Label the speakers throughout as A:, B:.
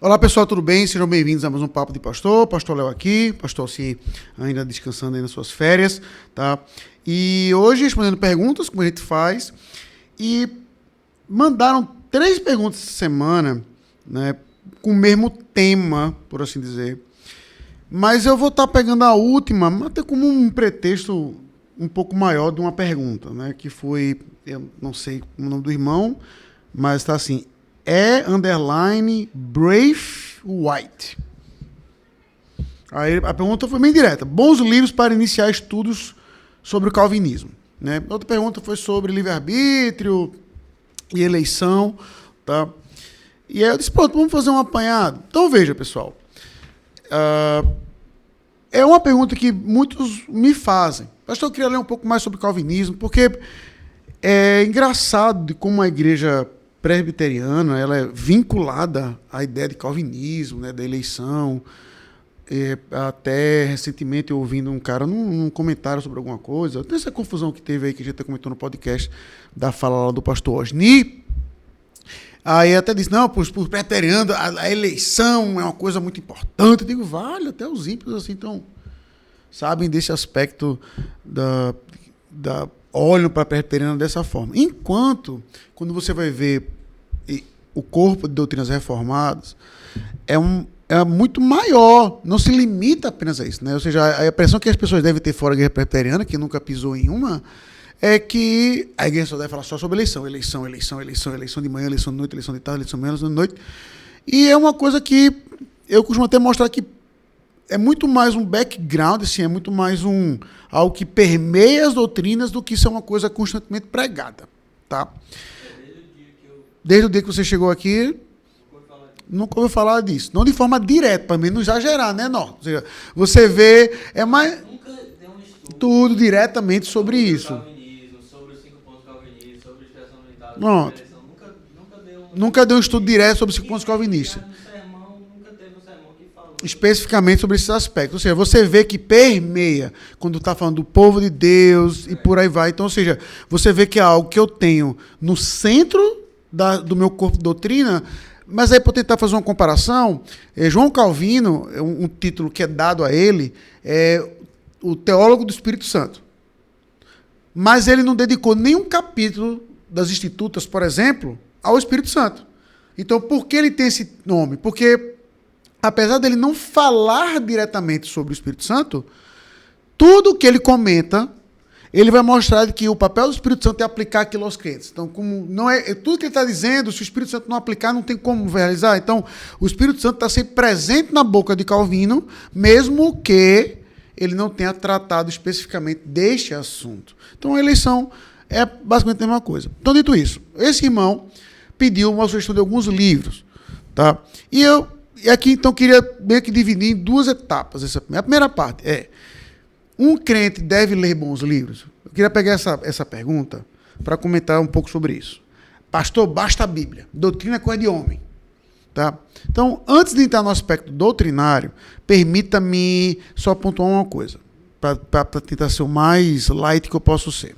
A: Olá pessoal, tudo bem? Sejam bem-vindos a mais um Papo de Pastor. Pastor Léo aqui, Pastor se ainda descansando aí nas suas férias, tá? E hoje respondendo perguntas, como a gente faz, e mandaram três perguntas essa semana, né? Com o mesmo tema, por assim dizer. Mas eu vou estar tá pegando a última, até como um pretexto um pouco maior de uma pergunta, né? Que foi, eu não sei o nome do irmão, mas está assim, é underline Brave White. Aí a pergunta foi bem direta. Bons livros para iniciar estudos sobre o calvinismo. Né? Outra pergunta foi sobre livre-arbítrio e eleição. Tá? E aí eu disse, pronto, vamos fazer um apanhado. Então veja, pessoal. Uh, é uma pergunta que muitos me fazem. Pastor, eu queria ler um pouco mais sobre calvinismo, porque é engraçado de como a igreja presbiteriana ela é vinculada à ideia de calvinismo, né, da eleição. Até recentemente eu ouvindo um cara num, num, comentário sobre alguma coisa, essa confusão que teve aí que a gente comentou no podcast da fala lá do pastor Osni. Aí até disse, não, para os presbiterianos a, a, eleição é uma coisa muito importante. Eu digo, vale, até os ímpios assim então sabem desse aspecto da, da olham para a presbiteriana dessa forma. Enquanto, quando você vai ver o corpo de doutrinas reformadas, é, um, é muito maior, não se limita apenas a isso. Né? Ou seja, a, a impressão que as pessoas devem ter fora da igreja presbiteriana, que nunca pisou em uma, é que a igreja só deve falar só sobre eleição, eleição, eleição, eleição, eleição de manhã, eleição de noite, eleição de tarde, eleição de manhã, eleição de noite. E é uma coisa que eu costumo até mostrar que é muito mais um background, assim, é muito mais um algo que permeia as doutrinas do que ser uma coisa constantemente pregada, tá? Desde o dia que você chegou aqui, nunca ouviu falar disso. Não de forma direta, para mim não exagerar, né, não? Você vê, é mais nunca deu um estudo tudo diretamente sobre, isso. Sobre os cinco pontos calvinistas, sobre expressão militar, nunca, deu um... nunca deu um estudo direto sobre os cinco pontos calvinistas especificamente sobre esses aspectos. Ou seja, você vê que permeia quando está falando do povo de Deus e por aí vai. Então, ou seja, você vê que é algo que eu tenho no centro da, do meu corpo de doutrina. Mas aí, para tentar fazer uma comparação, é, João Calvino, é um, um, título que é dado a ele, é o teólogo do Espírito Santo. Mas ele não dedicou nenhum capítulo das Institutas, por exemplo, ao Espírito Santo. Então, por que ele tem esse nome? Porque apesar dele não falar diretamente sobre o Espírito Santo, tudo que ele comenta, ele vai mostrar que o papel do Espírito Santo é aplicar aquilo aos crentes. Então, como não é, é tudo que ele está dizendo, se o Espírito Santo não aplicar, não tem como realizar. Então, o Espírito Santo está sempre presente na boca de Calvino, mesmo que ele não tenha tratado especificamente deste assunto. Então, a eleição é basicamente a mesma coisa. Então, dito isso, esse irmão pediu uma sugestão de alguns livros, tá? E eu e aqui, então, queria meio que dividir em duas etapas. Essa, a primeira parte é: um crente deve ler bons livros? Eu queria pegar essa, essa pergunta para comentar um pouco sobre isso. Pastor, basta a Bíblia. Doutrina é coisa de homem. Tá? Então, antes de entrar no aspecto doutrinário, permita-me só pontuar uma coisa, para tentar ser o mais light que eu posso ser.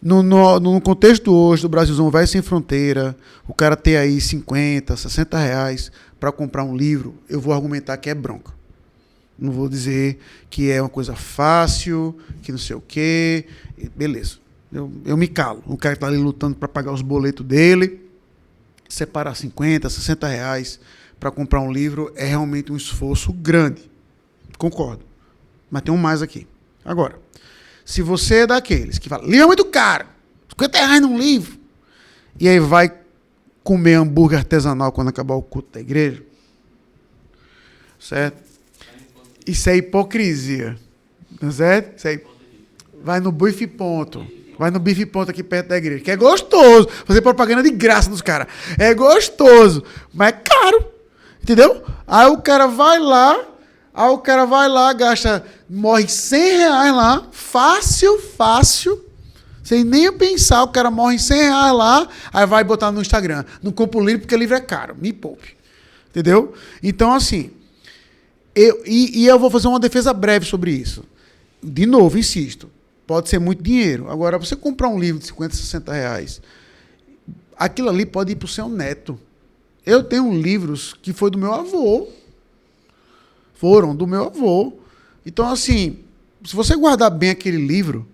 A: No, no, no, contexto hoje do Brasilzão vai sem fronteira, o cara ter aí 50, 60 reais para comprar um livro, eu vou argumentar que é bronca. Não vou dizer que é uma coisa fácil, que não sei o quê. Beleza. Eu, eu me calo. O cara está ali lutando para pagar os boletos dele, separar 50, 60 reais para comprar um livro é realmente um esforço grande. Concordo. Mas tem um mais aqui. Agora, se você é daqueles que fala, livro é muito caro, 50 reais num livro, e aí vai comer hambúrguer artesanal quando acabar o culto da igreja. Certo? Isso é hipocrisia. Não é certo? Isso aí. Vai no bife ponto. Vai no bife ponto aqui perto da igreja. Que é gostoso. Fazer propaganda de graça dos caras. É gostoso. Mas é caro. Entendeu? Aí o cara vai lá. Aí o cara vai lá, gasta. Morre 100 reais lá. Fácil, fácil. Sem nem pensar, o cara morre em 100 reais lá, aí vai botar no Instagram. Não compro livro porque livro é caro. Me poupe. Entendeu? Então, assim. Eu, e, e eu vou fazer uma defesa breve sobre isso. De novo, insisto. Pode ser muito dinheiro. Agora, você comprar um livro de 50, 60 reais, aquilo ali pode ir para o seu neto. Eu tenho livros que foi do meu avô. Foram do meu avô. Então, assim, se você guardar bem aquele livro,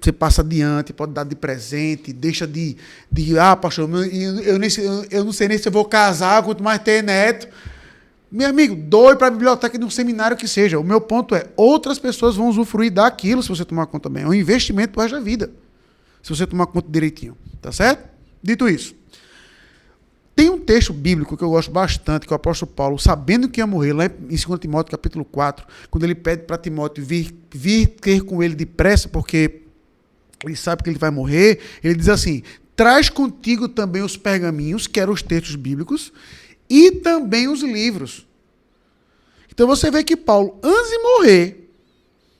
A: você passa adiante, pode dar de presente, deixa de, de ah, pastor, eu, eu, nem, eu não sei nem se eu vou casar, quanto mais ter neto. Meu amigo, doe para a biblioteca de um seminário que seja. O meu ponto é, outras pessoas vão usufruir daquilo se você tomar conta bem. É um investimento para a vida. Se você tomar conta direitinho. Tá certo? Dito isso. Tem um texto bíblico que eu gosto bastante, que o apóstolo Paulo, sabendo que ia morrer, lá em 2 Timóteo capítulo 4, quando ele pede para Timóteo vir, vir ter com ele depressa, porque ele sabe que ele vai morrer, ele diz assim: traz contigo também os pergaminhos, que eram os textos bíblicos, e também os livros. Então você vê que Paulo, antes de morrer,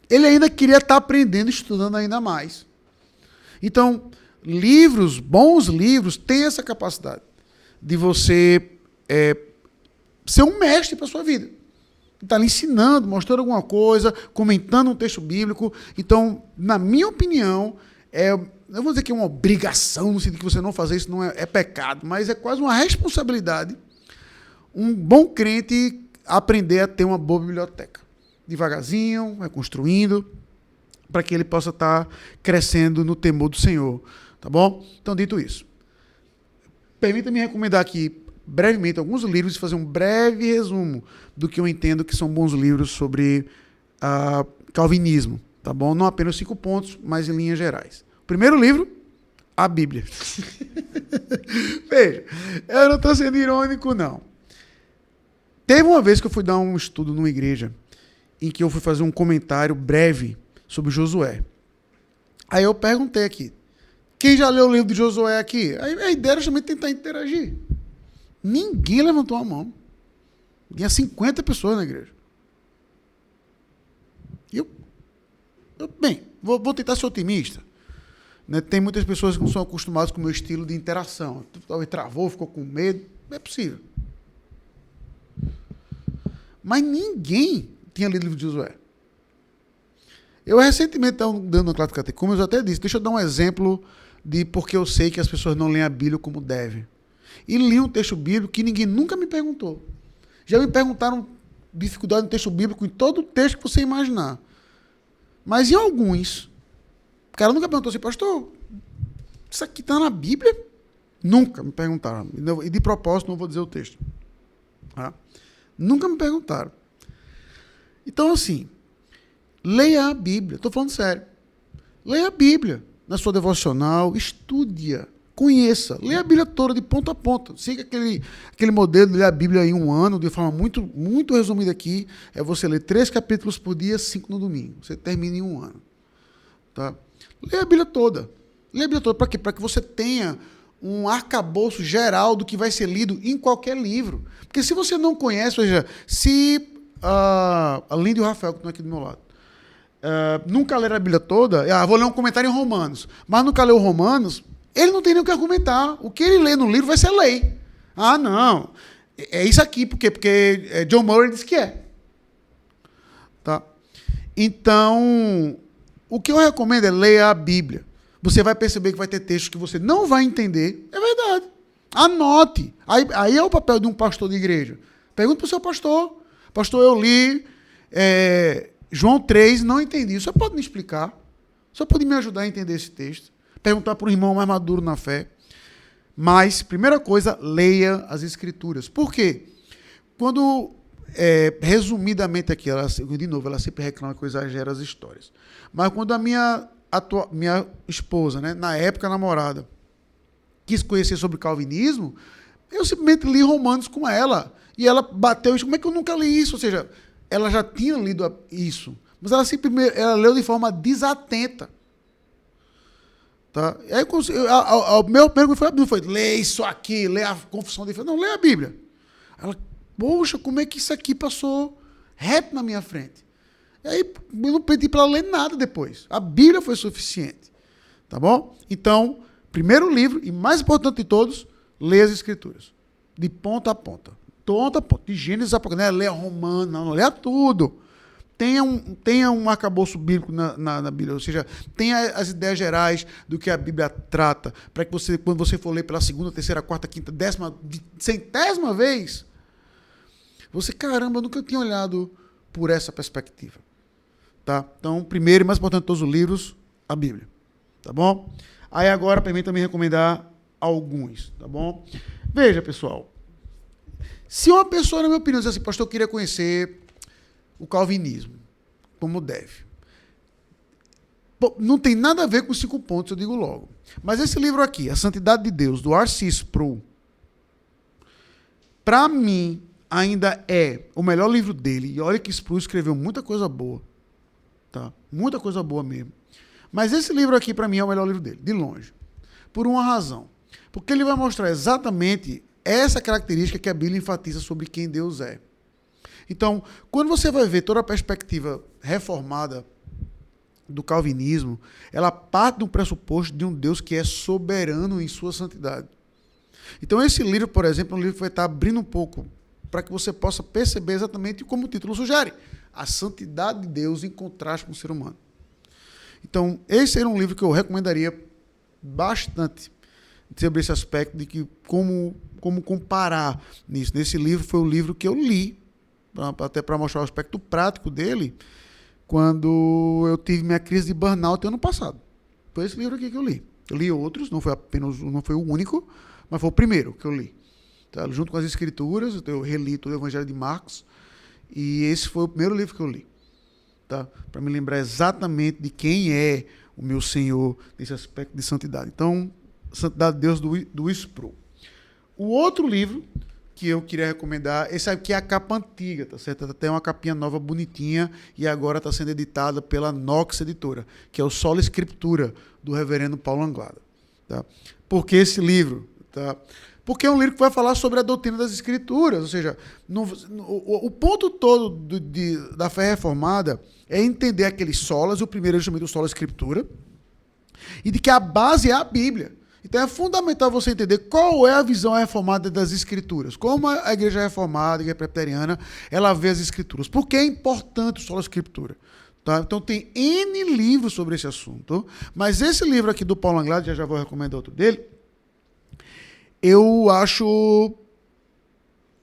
A: ele ainda queria estar aprendendo, estudando ainda mais. Então, livros, bons livros, têm essa capacidade de você é, ser um mestre para a sua vida. Está lhe ensinando, mostrando alguma coisa, comentando um texto bíblico. Então, na minha opinião, é, eu vou dizer que é uma obrigação, no sentido que você não fazer isso não é, é pecado, mas é quase uma responsabilidade um bom crente aprender a ter uma boa biblioteca. Devagarzinho, vai construindo, para que ele possa estar tá crescendo no temor do Senhor. Tá bom? Então, dito isso, permita-me recomendar aqui brevemente alguns livros e fazer um breve resumo do que eu entendo que são bons livros sobre uh, calvinismo, tá bom? Não apenas cinco pontos, mas em linhas gerais. Primeiro livro, a Bíblia. Veja, eu não estou sendo irônico, não. Teve uma vez que eu fui dar um estudo numa igreja em que eu fui fazer um comentário breve sobre Josué. Aí eu perguntei aqui, quem já leu o livro de Josué aqui? A ideia era também tentar interagir. Ninguém levantou a mão. Tinha 50 pessoas na igreja. E eu, eu bem, vou, vou, tentar ser otimista. Né? Tem muitas pessoas que não são acostumadas com o meu estilo de interação. Talvez travou, ficou com medo. É possível. Mas ninguém tinha lido o livro de Josué. Eu recentemente estava dando uma classe de catecúmenos, eu até disse, deixa eu dar um exemplo de porque eu sei que as pessoas não leem a Bíblia como devem. E li um texto bíblico que ninguém nunca me perguntou. Já me perguntaram dificuldade no texto bíblico em todo o texto que você imaginar. Mas em alguns, o cara nunca perguntou assim, pastor, isso aqui está na Bíblia? Nunca me perguntaram. E de propósito não vou dizer o texto. Tá? Nunca me perguntaram. Então, assim, leia a Bíblia. Estou falando sério. Leia a Bíblia na sua devocional, estude-a, conheça, leia a Bíblia toda de ponta a ponta. Siga aquele, aquele modelo de ler a Bíblia em um ano, de forma muito, muito resumida aqui. É você ler três capítulos por dia, cinco no domingo. Você termina em um ano. Tá? Leia a Bíblia toda. Leia a Bíblia toda. Para quê? Para que você tenha um arcabouço geral do que vai ser lido em qualquer livro. Porque se você não conhece, veja, se uh, a Linda e o Rafael, que estão aqui do meu lado, uh, nunca leram a Bíblia toda, ah, vou ler um comentário em Romanos, mas nunca leu Romanos, ele não tem nem o que argumentar. O que ele lê no livro vai ser lei. Ah, não. É, é isso aqui, por quê? Porque é, John Murray disse que é. Tá? Então, o que eu recomendo é ler a Bíblia você vai perceber que vai ter textos que você não vai entender. É verdade. Anote. Aí, aí é o papel de um pastor de igreja. Pergunta para o seu pastor. Pastor, eu li é, João 3, não entendi. Senhor pode me explicar? Senhor pode me ajudar a entender esse texto? Perguntar para o irmão mais maduro na fé. Mas, primeira coisa, leia as escrituras. Por quê? Quando, é, resumidamente aqui, ela, de novo, ela sempre reclama que eu exagero as histórias. Mas quando a minha tua, minha esposa, né, na época namorada, quis conhecer sobre calvinismo, eu simplesmente li Romanos com ela. E ela bateu isso. Como é que eu nunca li isso? Ou seja, ela já tinha lido isso. Mas ela simplesmente ela leu de forma desatenta. Tá? E aí, o meu primeiro foi, não foi lê isso aqui, lê a confissão de fé. Não, lê a Bíblia. Ela, poxa, como é que isso aqui passou reto na minha frente? E aí eu não pedi para ler nada depois. A Bíblia foi suficiente. Tá bom? Então, primeiro livro, e mais importante de todos, lê as Escrituras. De ponta a ponta. Ponta a ponta. De Gênesis a Apocalipse. Não é ler Romano, não. Leia tudo. tenha um, tenha um arcabouço bíblico na, na, na, Bíblia, ou seja, tenha as ideias gerais do que a Bíblia trata, para que você, quando você for ler pela segunda, terceira, quarta, quinta, décima, centésima vez, você, caramba, nunca tinha olhado por essa perspectiva. Tá? Então, primeiro e mais importante de todos os livros, a Bíblia. Tá bom? Aí agora, permita me recomendar alguns, tá bom? Veja, pessoal. Se uma pessoa, na minha opinião, diz assim, pastor, eu queria conhecer o calvinismo, como deve. Não tem nada a ver com cinco pontos, eu digo logo. Mas esse livro aqui, A Santidade de Deus, do Arcis Pro, para mim, ainda é o melhor livro dele. E olha que Spru escreveu muita coisa boa. Tá? Muita coisa boa mesmo. Mas esse livro aqui, para mim, é o melhor livro dele, de longe. Por uma razão. Porque ele vai mostrar exatamente essa característica que a Bíblia enfatiza sobre quem Deus é. Então, quando você vai ver toda a perspectiva reformada do calvinismo, ela parte do pressuposto de um Deus que é soberano em sua santidade. Então, esse livro, por exemplo, é um livro que vai estar abrindo um pouco para que você possa perceber exatamente como o título sugere: a santidade de Deus em contraste com o ser humano. Então, esse era um livro que eu recomendaria bastante sobre esse aspecto de que como, como comparar nisso. Nesse livro foi o livro que eu li, até para mostrar o aspecto prático dele, quando eu tive minha crise de burnout ano passado. Foi esse livro aqui que eu li. Eu li outros, não foi apenas não foi o único, mas foi o primeiro que eu li. Tá? Junto com as escrituras, eu reli todo o Evangelho de Marcos, e esse foi o primeiro livro que eu li. Tá? Para me lembrar exatamente de quem é o meu Senhor nesse aspecto de santidade. Então, Santidade de Deus do, do Spro. O outro livro que eu queria recomendar, esse aqui é a capa antiga, tá certo? Tem uma capinha nova bonitinha e agora está sendo editada pela Nox Editora, que é o Solo Escritura, do reverendo Paulo Anglada. Tá? Por que esse livro? Tá? Porque é um livro que vai falar sobre a doutrina das escrituras, ou seja, no, no, o, o, ponto todo do, de, da fé reformada é entender aqueles solas, o primeiro é justamente o sola escritura, e de que a base é a Bíblia. Então é fundamental você entender qual é a visão reformada das escrituras. Como a igreja reformada, a igreja preteriana, ela vê as escrituras. Por que é importante o solo escritura? Tá? Então tem N livros sobre esse assunto, mas esse livro aqui do Paulo Anglade, já já vou recomendar outro dele, eu acho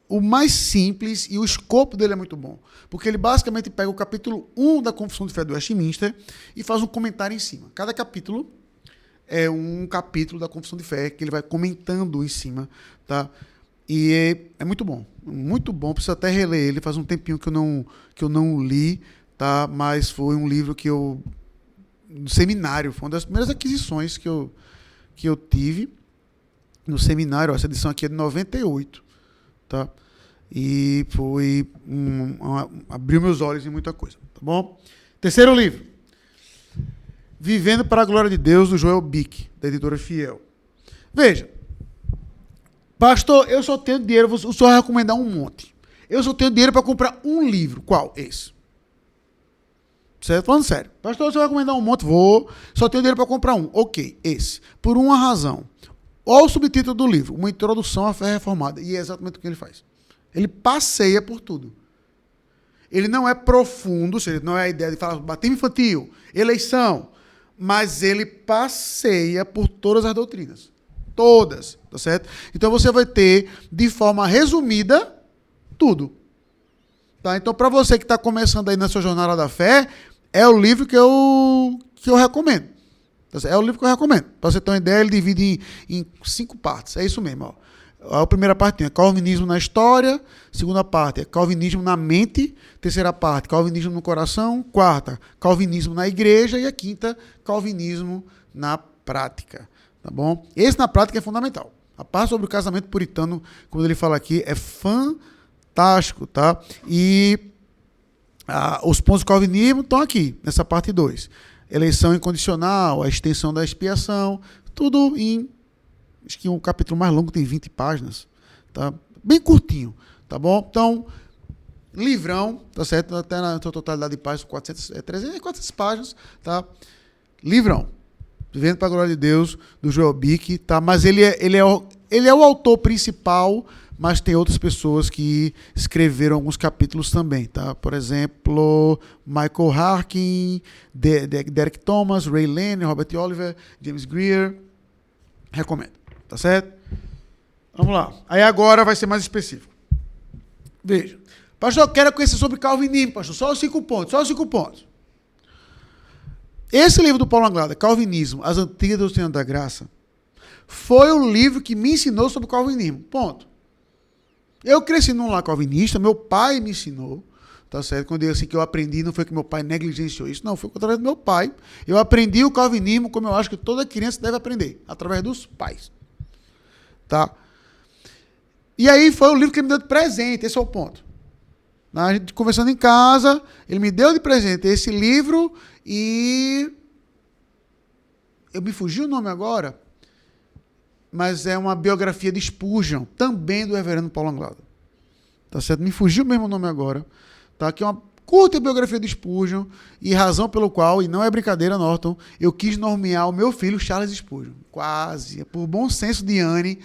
A: o mais simples e o escopo dele é muito bom. Porque ele basicamente pega o capítulo 1 da Confissão de Fé do Westminster e faz um comentário em cima. Cada capítulo é um capítulo da Confissão de Fé que ele vai comentando em cima, tá? E é, é muito bom, muito bom. Preciso até reler ele. Faz um tempinho que eu não que eu não li, tá? Mas foi um livro que eu no seminário, foi uma das primeiras aquisições que eu que eu tive no seminário. Essa edição aqui é de 98, tá? E foi um, uma, abriu meus olhos em muita coisa, tá bom? Terceiro livro. Vivendo para a Glória de Deus, do Joel Bick, da editora Fiel. Veja, pastor, eu só tenho dinheiro, o senhor vai recomendar um monte. Eu só tenho dinheiro para comprar um livro. Qual? Esse. Certo? Falando sério. Pastor, você vai recomendar um monte? Vou. Só tenho dinheiro para comprar um. Ok, esse. Por uma razão. Olha o subtítulo do livro: Uma Introdução à Fé Reformada. E é exatamente o que ele faz. Ele passeia por tudo. Ele não é profundo, ou seja, não é a ideia de falar batismo infantil, eleição, mas ele passeia por todas as doutrinas. Todas, tá certo? Então você vai ter, de forma resumida, tudo. Tá? Então, para você que está começando aí na sua jornada da fé, é o livro que eu, que eu recomendo. Tá é o livro que eu recomendo. Para você ter uma ideia, ele divide em, em cinco partes. É isso mesmo. Ó. A primeira parte é Calvinismo na história, segunda parte é Calvinismo na mente, terceira parte Calvinismo no coração, quarta Calvinismo na igreja e a quinta Calvinismo na prática, tá bom? Esse na prática é fundamental. A parte sobre o casamento puritano, como ele fala aqui, é fantástico, tá? E ah, os pontos do calvinismo estão aqui, nessa parte 2. Eleição incondicional, a extensão da expiação, tudo em Acho que um capítulo mais longo tem 20 páginas. Tá? Bem curtinho, tá bom? Então, livrão, tá certo? Até na sua totalidade de páginas, 400, é, 300, 400 páginas, tá? Livrão. Vivendo para a glória de Deus, do Joel Bick, tá? Mas ele é, ele é ele é o autor principal, mas tem outras pessoas que escreveram alguns capítulos também, tá? Por exemplo, Michael Harkin, De De Derek Thomas, Ray Lane, Robert Oliver, James Greer. Recomendo, tá certo? Vamos lá. Aí agora vai ser mais específico. Veja. Pastor, eu quero conhecer sobre calvinismo, pastor. Só os cinco pontos, só os cinco pontos. Esse livro do Paulo Anglada, Calvinismo, As Antigas Doutrinas da Graça, foi o livro que me ensinou sobre calvinismo. Ponto. Eu cresci num lar calvinista, meu pai me ensinou, tá certo? Quando eu assim que eu aprendi, não foi que meu pai negligenciou isso, não, foi através do meu pai. Eu aprendi o calvinismo como eu acho que toda criança deve aprender, através dos pais. Tá? E aí foi o livro que ele me deu de presente, esse é o ponto. A gente conversando em casa, ele me deu de presente esse livro e eu me fugi o nome agora mas é uma biografia de Spurgeon, também do reverendo Paulo Anglada. Tá certo? Me fugiu mesmo o nome agora. Tá? Que é uma curta biografia de Spurgeon e razão pelo qual, e não é brincadeira, Norton, eu quis nomear o meu filho Charles Spurgeon. Quase. Por bom senso de Anne,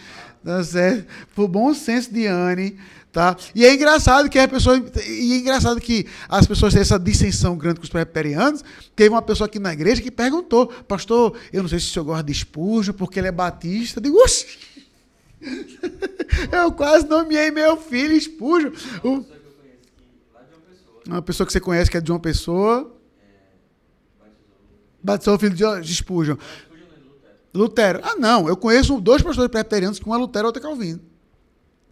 A: tá certo? Por bom senso de Anne, Tá? E é engraçado que a pessoa, e é engraçado que as pessoas têm essa dissensão grande com os presbiterianos. Teve uma pessoa aqui na igreja que perguntou, pastor, eu não sei se o senhor gosta de Spurgeon porque ele é batista. Eu digo, eu quase nomeei meu filho Spurgeon. Uma pessoa que você conhece que é de uma pessoa. Batizou o filho de Spurgeon. Lutero. Ah, não. Eu conheço dois pastores presbiterianos que um é Lutero e outro é Calvino.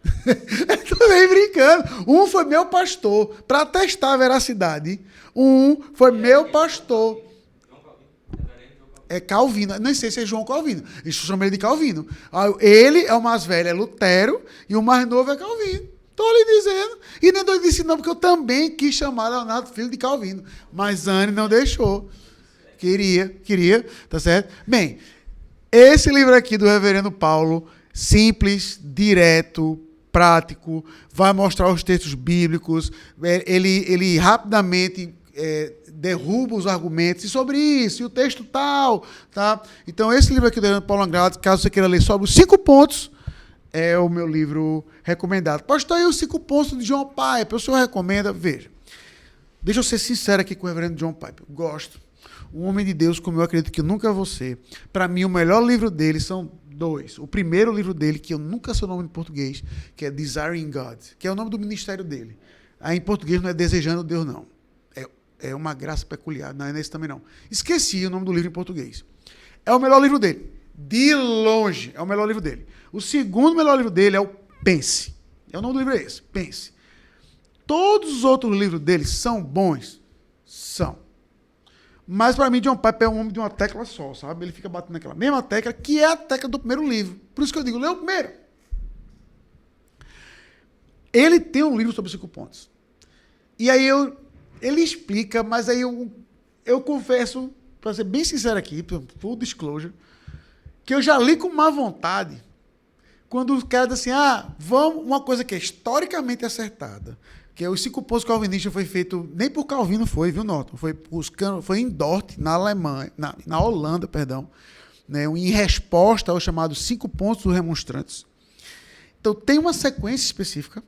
A: Estou nem brincando. Um foi meu pastor, para testar a veracidade. Um foi meu pastor. É Calvino. Não sei se é João Calvino. Isso chama ele de Calvino. Ele é o mais velho, é Lutero, e o mais novo é Calvino. Estou lhe dizendo. E nem doido disse não, porque eu também quis chamar Leonardo filho de Calvino. Mas Anne não deixou. Queria, queria, tá certo? Bem, esse livro aqui do reverendo Paulo, simples, direto, prático, vai mostrar os textos bíblicos, é, ele, ele rapidamente é, derruba os argumentos e sobre isso, e o texto tal, tá? Então, esse livro aqui do Paulo Andrade, caso você queira ler sobre os cinco pontos, é o meu livro recomendado. Pastor, aí os cinco pontos de John Piper, o senhor recomenda? Veja, deixa eu ser sincero aqui com o reverendo John Piper, gosto. Um homem de Deus como eu acredito que nunca vou ser. Para mim, o melhor livro dele são Dois, o primeiro livro dele, que eu nunca sei o nome em português, que é Desiring God, que é o nome do ministério dele. Aí em português não é Desejando Deus, não. É, é uma graça peculiar, não é nesse também não. Esqueci o nome do livro em português. É o melhor livro dele. De longe, é o melhor livro dele. O segundo melhor livro dele é o Pense. É o nome do livro é esse, Pense. Todos os outros livros dele são bons? São. Mas para mim, John Piper é um homem de uma tecla só, sabe? Ele fica batendo naquela mesma tecla, que é a tecla do primeiro livro. Por isso que eu digo, lê o primeiro. Ele tem um livro sobre cinco pontos. E aí eu, ele explica, mas aí eu, eu confesso, para ser bem sincero aqui, full disclosure, que eu já li com má vontade quando o cara diz assim, ah, vamos, uma coisa que é historicamente acertada, que os cinco pontos calvinistas foi feito nem por Calvino foi, viu, Norton? Foi buscando, foi em Dort, na Alemanha, na, na Holanda, perdão, né, em resposta aos chamados cinco pontos dos remonstrantes. Então tem uma sequência específica.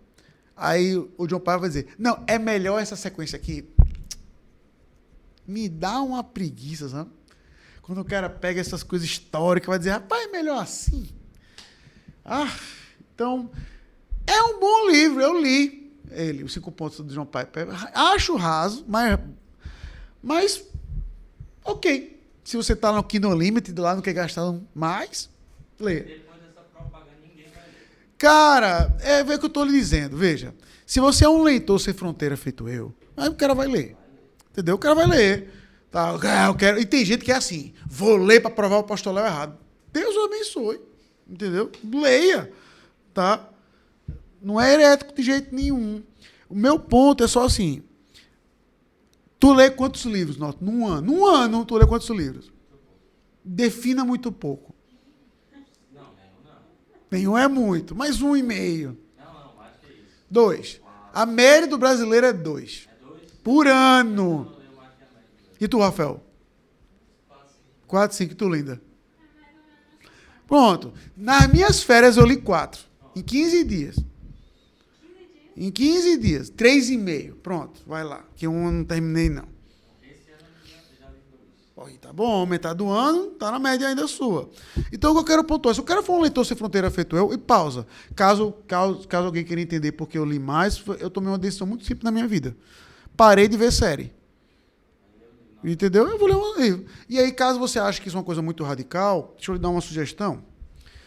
A: Aí o John Paulo vai dizer: "Não, é melhor essa sequência aqui". Me dá uma preguiça, sabe? Quando o cara pega essas coisas históricas, vai dizer: "Rapaz, é melhor assim". Ah, então é um bom livro, eu li ele, os cinco pontos do John Piper. Acho raso, mas, mas ok. Se você está no Kingdom Limited lá, não quer gastar mais, lê. Cara, é ver o que eu estou lhe dizendo. Veja, se você é um leitor sem fronteira feito eu, aí o cara vai ler. Entendeu? O cara vai ler. Tá, eu quero. E tem gente que é assim: vou ler para provar o apostolado errado. Deus o abençoe. Entendeu? Leia. Tá? Não é herético de jeito nenhum. O meu ponto é só assim. Tu lê quantos livros, Nota? Num ano. Num ano, tu lê quantos livros? Defina muito pouco. Não, não. Nenhum é muito, mas um e meio. Não, não, mais que isso. Dois. A média do brasileiro é dois. É dois? Por ano. E tu, Rafael? Quatro, cinco. Quatro, cinco. E tu, Linda? Pronto. Nas minhas férias eu li quatro. Em 15 dias. Em 15 dias. Três e meio. Pronto, vai lá. Que um eu não terminei, não. Oi, tá bom, metade do ano, tá na média ainda sua. Então, o que eu quero pontuar, se o cara for um leitor sem fronteira feito eu, e pausa. Caso, caso, caso alguém queira entender porque eu li mais, eu tomei uma decisão muito simples na minha vida. Parei de ver série. Entendeu? Eu vou ler um livro. E aí, caso você ache que isso é uma coisa muito radical, deixa eu lhe dar uma sugestão.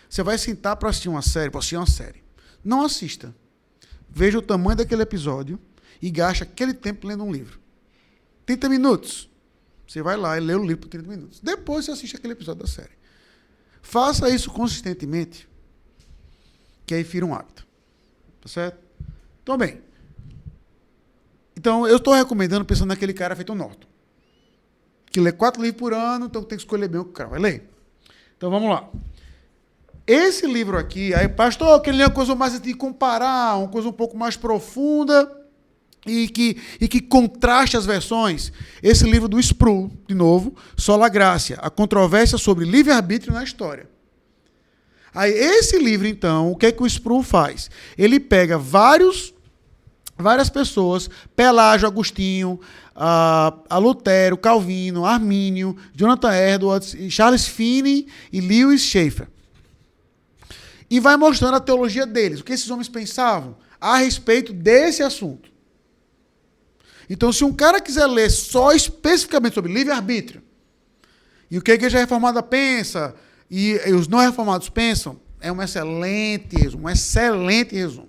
A: Você vai sentar para assistir uma série, para assistir uma série. Não assista. Veja o tamanho daquele episódio e gaste aquele tempo lendo um livro. 30 minutos. Você vai lá e lê o livro por 30 minutos. Depois você assiste aquele episódio da série. Faça isso consistentemente, que aí vira um hábito. Tá certo? Então, bem. Então, eu estou recomendando pensando naquele cara feito Norton. Que lê quatro livros por ano, então tem que escolher bem o que cara vai ler. Então, vamos lá. Esse livro aqui, aí, pastor, eu queria ler uma coisa mais de comparar, uma coisa um pouco mais profunda e que, e que contraste as versões. Esse livro do Sproul, de novo, Sola Gracia, a controvérsia sobre livre-arbítrio na história. Aí, esse livro, então, o que é que o Sproul faz? Ele pega vários, várias pessoas, Pelágio, Agostinho, a, a Lutero, Calvino, Armínio, Jonathan Edwards, Charles Finney e Lewis Schaeffer. E vai mostrando a teologia deles, o que esses homens pensavam a respeito desse assunto. Então, se um cara quiser ler só especificamente sobre livre-arbítrio, e o que a igreja reformada pensa, e, e, os não reformados pensam, é um excelente resumo, um excelente resumo.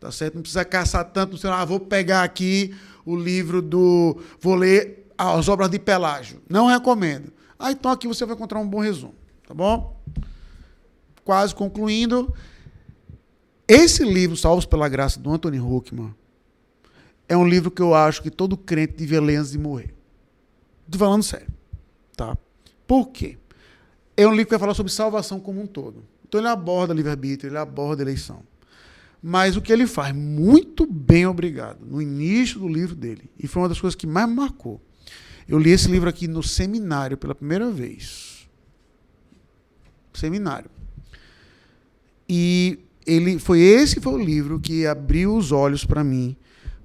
A: Tá certo? Não precisa caçar tanto, sei lá, ah, vou pegar aqui o livro do. Vou ler as obras de Pelágio. Não recomendo. Ah, então aqui você vai encontrar um bom resumo. Tá bom? Quase concluindo. Esse livro, Salvos pela Graça, do Anthony Huckman, é um livro que eu acho que todo crente devia ler antes de morrer. Estou falando sério. Tá? Por quê? É um livro que vai falar sobre salvação como um todo. Então ele aborda livre-arbítrio, ele aborda eleição. Mas o que ele faz, muito bem obrigado, no início do livro dele, e foi uma das coisas que mais me marcou. Eu li esse livro aqui no seminário pela primeira vez. Seminário. E ele foi esse foi o livro que abriu os olhos para mim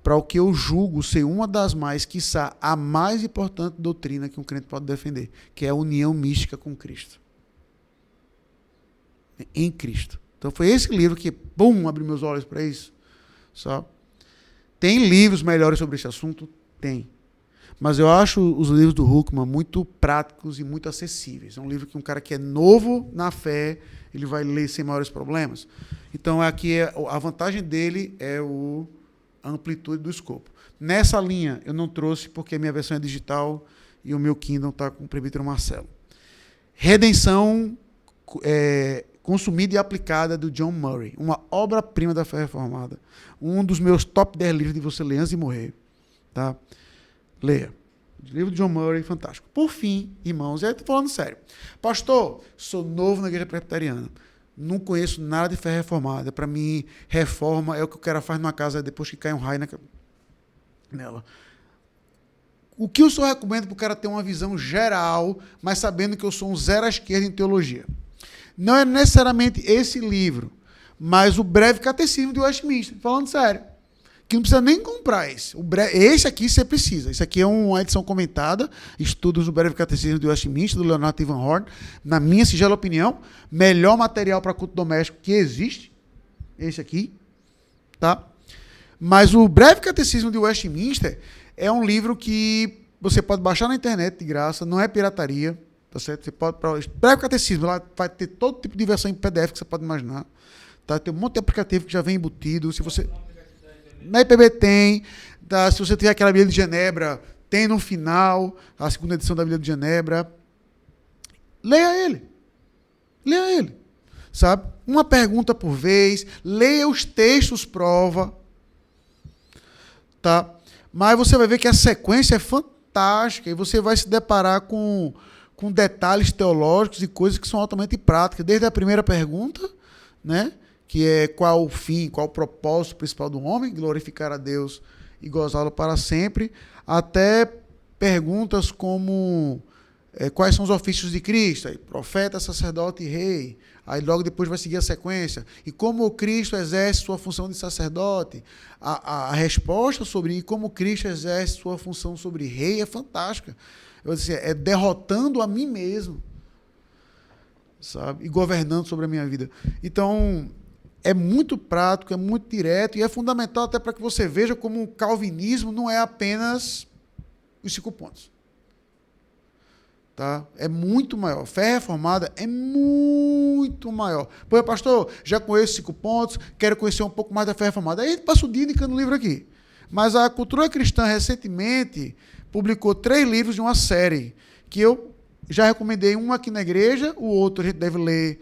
A: para o que eu julgo ser uma das mais, quiçá, a mais importante doutrina que um crente pode defender, que é a união mística com Cristo. Em Cristo. Então foi esse livro que, bum, abriu meus olhos para isso. Só. Tem livros melhores sobre esse assunto? Tem. Mas eu acho os livros do Huckman muito práticos e muito acessíveis. É um livro que um cara que é novo na fé, ele vai ler sem maiores problemas. Então aqui é, a vantagem dele é o a amplitude do escopo. Nessa linha, eu não trouxe porque a minha versão é digital e o meu Kindle está com o presbítero Marcelo. Redenção é, consumida e aplicada do John Murray, uma obra-prima da fé reformada. Um dos meus top 10 livros de você ler antes de morrer. Tá? Leia. Livro de John Murray, fantástico. Por fim, irmãos, eu estou falando sério. Pastor, sou novo na igreja presbiteriana não conheço nada de fé reformada. Para mim, reforma é o que o cara faz numa casa depois que cai um raio nela. O que eu só recomendo para o cara ter uma visão geral, mas sabendo que eu sou um zero à esquerda em teologia? Não é necessariamente esse livro, mas o breve catecismo de Westminster, falando sério que não precisa nem comprar esse. O. Esse aqui você precisa. Esse aqui é uma edição comentada, estudos do breve catecismo de Westminster, do Leonardo Ivan Horn. Na minha sigela opinião, melhor material para culto doméstico que existe. Esse aqui. Tá? Mas o breve catecismo de Westminster é um livro que você pode baixar na internet de graça, não é pirataria. Tá certo? Você pode. Breve catecismo, lá vai ter todo tipo de versão em PDF que você pode imaginar. Tá? Tem um monte de aplicativo que já vem embutido. Se você. Na IPB tem. Tá? Se você tiver aquela Bíblia de Genebra, tem no final a segunda edição da Bíblia de Genebra. Leia ele. Leia ele. Sabe? Uma pergunta por vez. Leia os textos prova. Tá? Mas você vai ver que a sequência é fantástica e você vai se deparar com, com detalhes teológicos e coisas que são altamente práticas. Desde a primeira pergunta, né? que é qual o fim, qual o propósito principal do homem, glorificar a Deus e gozá-lo para sempre, até perguntas como é, quais são os ofícios de Cristo? Aí, profeta, sacerdote e rei. Aí logo depois vai seguir a sequência. E como Cristo exerce sua função de sacerdote? A, a, a resposta sobre como Cristo exerce sua função sobre rei é fantástica. Eu disse, é derrotando a mim mesmo. Sabe? E governando sobre a minha vida. Então, é muito prático, é muito direto e é fundamental até para que você veja como o calvinismo não é apenas os cinco pontos. Tá? É muito maior. Fé reformada é muito maior. Pô, pastor, já conheço cinco pontos, quero conhecer um pouco mais da fé reformada. Aí passa o dia indicando o livro aqui. Mas a Cultura Cristã recentemente publicou três livros de uma série que eu já recomendei um aqui na igreja, o outro a gente deve ler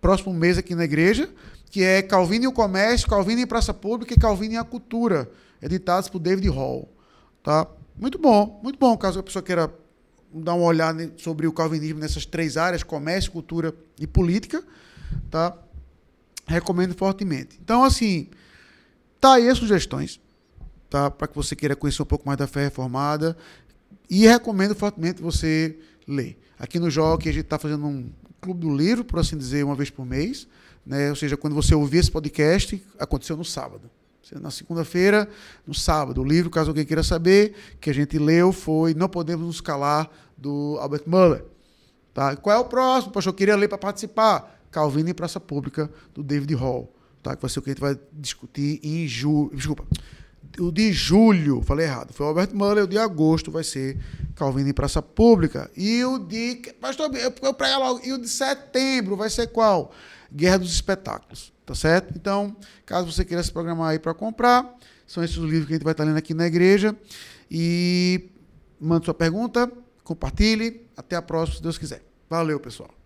A: próximo mês aqui na igreja, que é Calvino e o Comércio, Calvino em Praça Pública e Calvino e a Cultura, editados por David Hall. Tá? Muito bom, muito bom, caso a pessoa queira dar uma olhada sobre o calvinismo nessas três áreas, comércio, cultura e política, tá? Recomendo fortemente. Então, assim, tá aí as sugestões, tá? Para que você queira conhecer um pouco mais da fé reformada e recomendo fortemente você ler. Aqui no Joque a gente está fazendo um clube do livro, por assim dizer, uma vez por mês, né? Ou seja, quando você ouvir esse podcast, aconteceu no sábado. Na segunda-feira, no sábado. O livro, caso alguém queira saber, que a gente leu foi Não Podemos Nos Calar, do Albert Muller. Tá? Qual é o próximo? Poxa, eu queria ler para participar. Calvino em Praça Pública, do David Hall. Tá? Que vai ser o que a gente vai discutir em julho. Desculpa. O de julho, falei errado. Foi o Albert Muller, o de agosto vai ser Calvino em Praça Pública. E o de. Pastor, eu prego logo. E o de setembro vai ser qual? Guerra dos Espetáculos. Tá certo? Então, caso você queira se programar aí para comprar, são esses os livros que a gente vai estar lendo aqui na igreja. E manda sua pergunta, compartilhe. Até a próxima, se Deus quiser. Valeu, pessoal.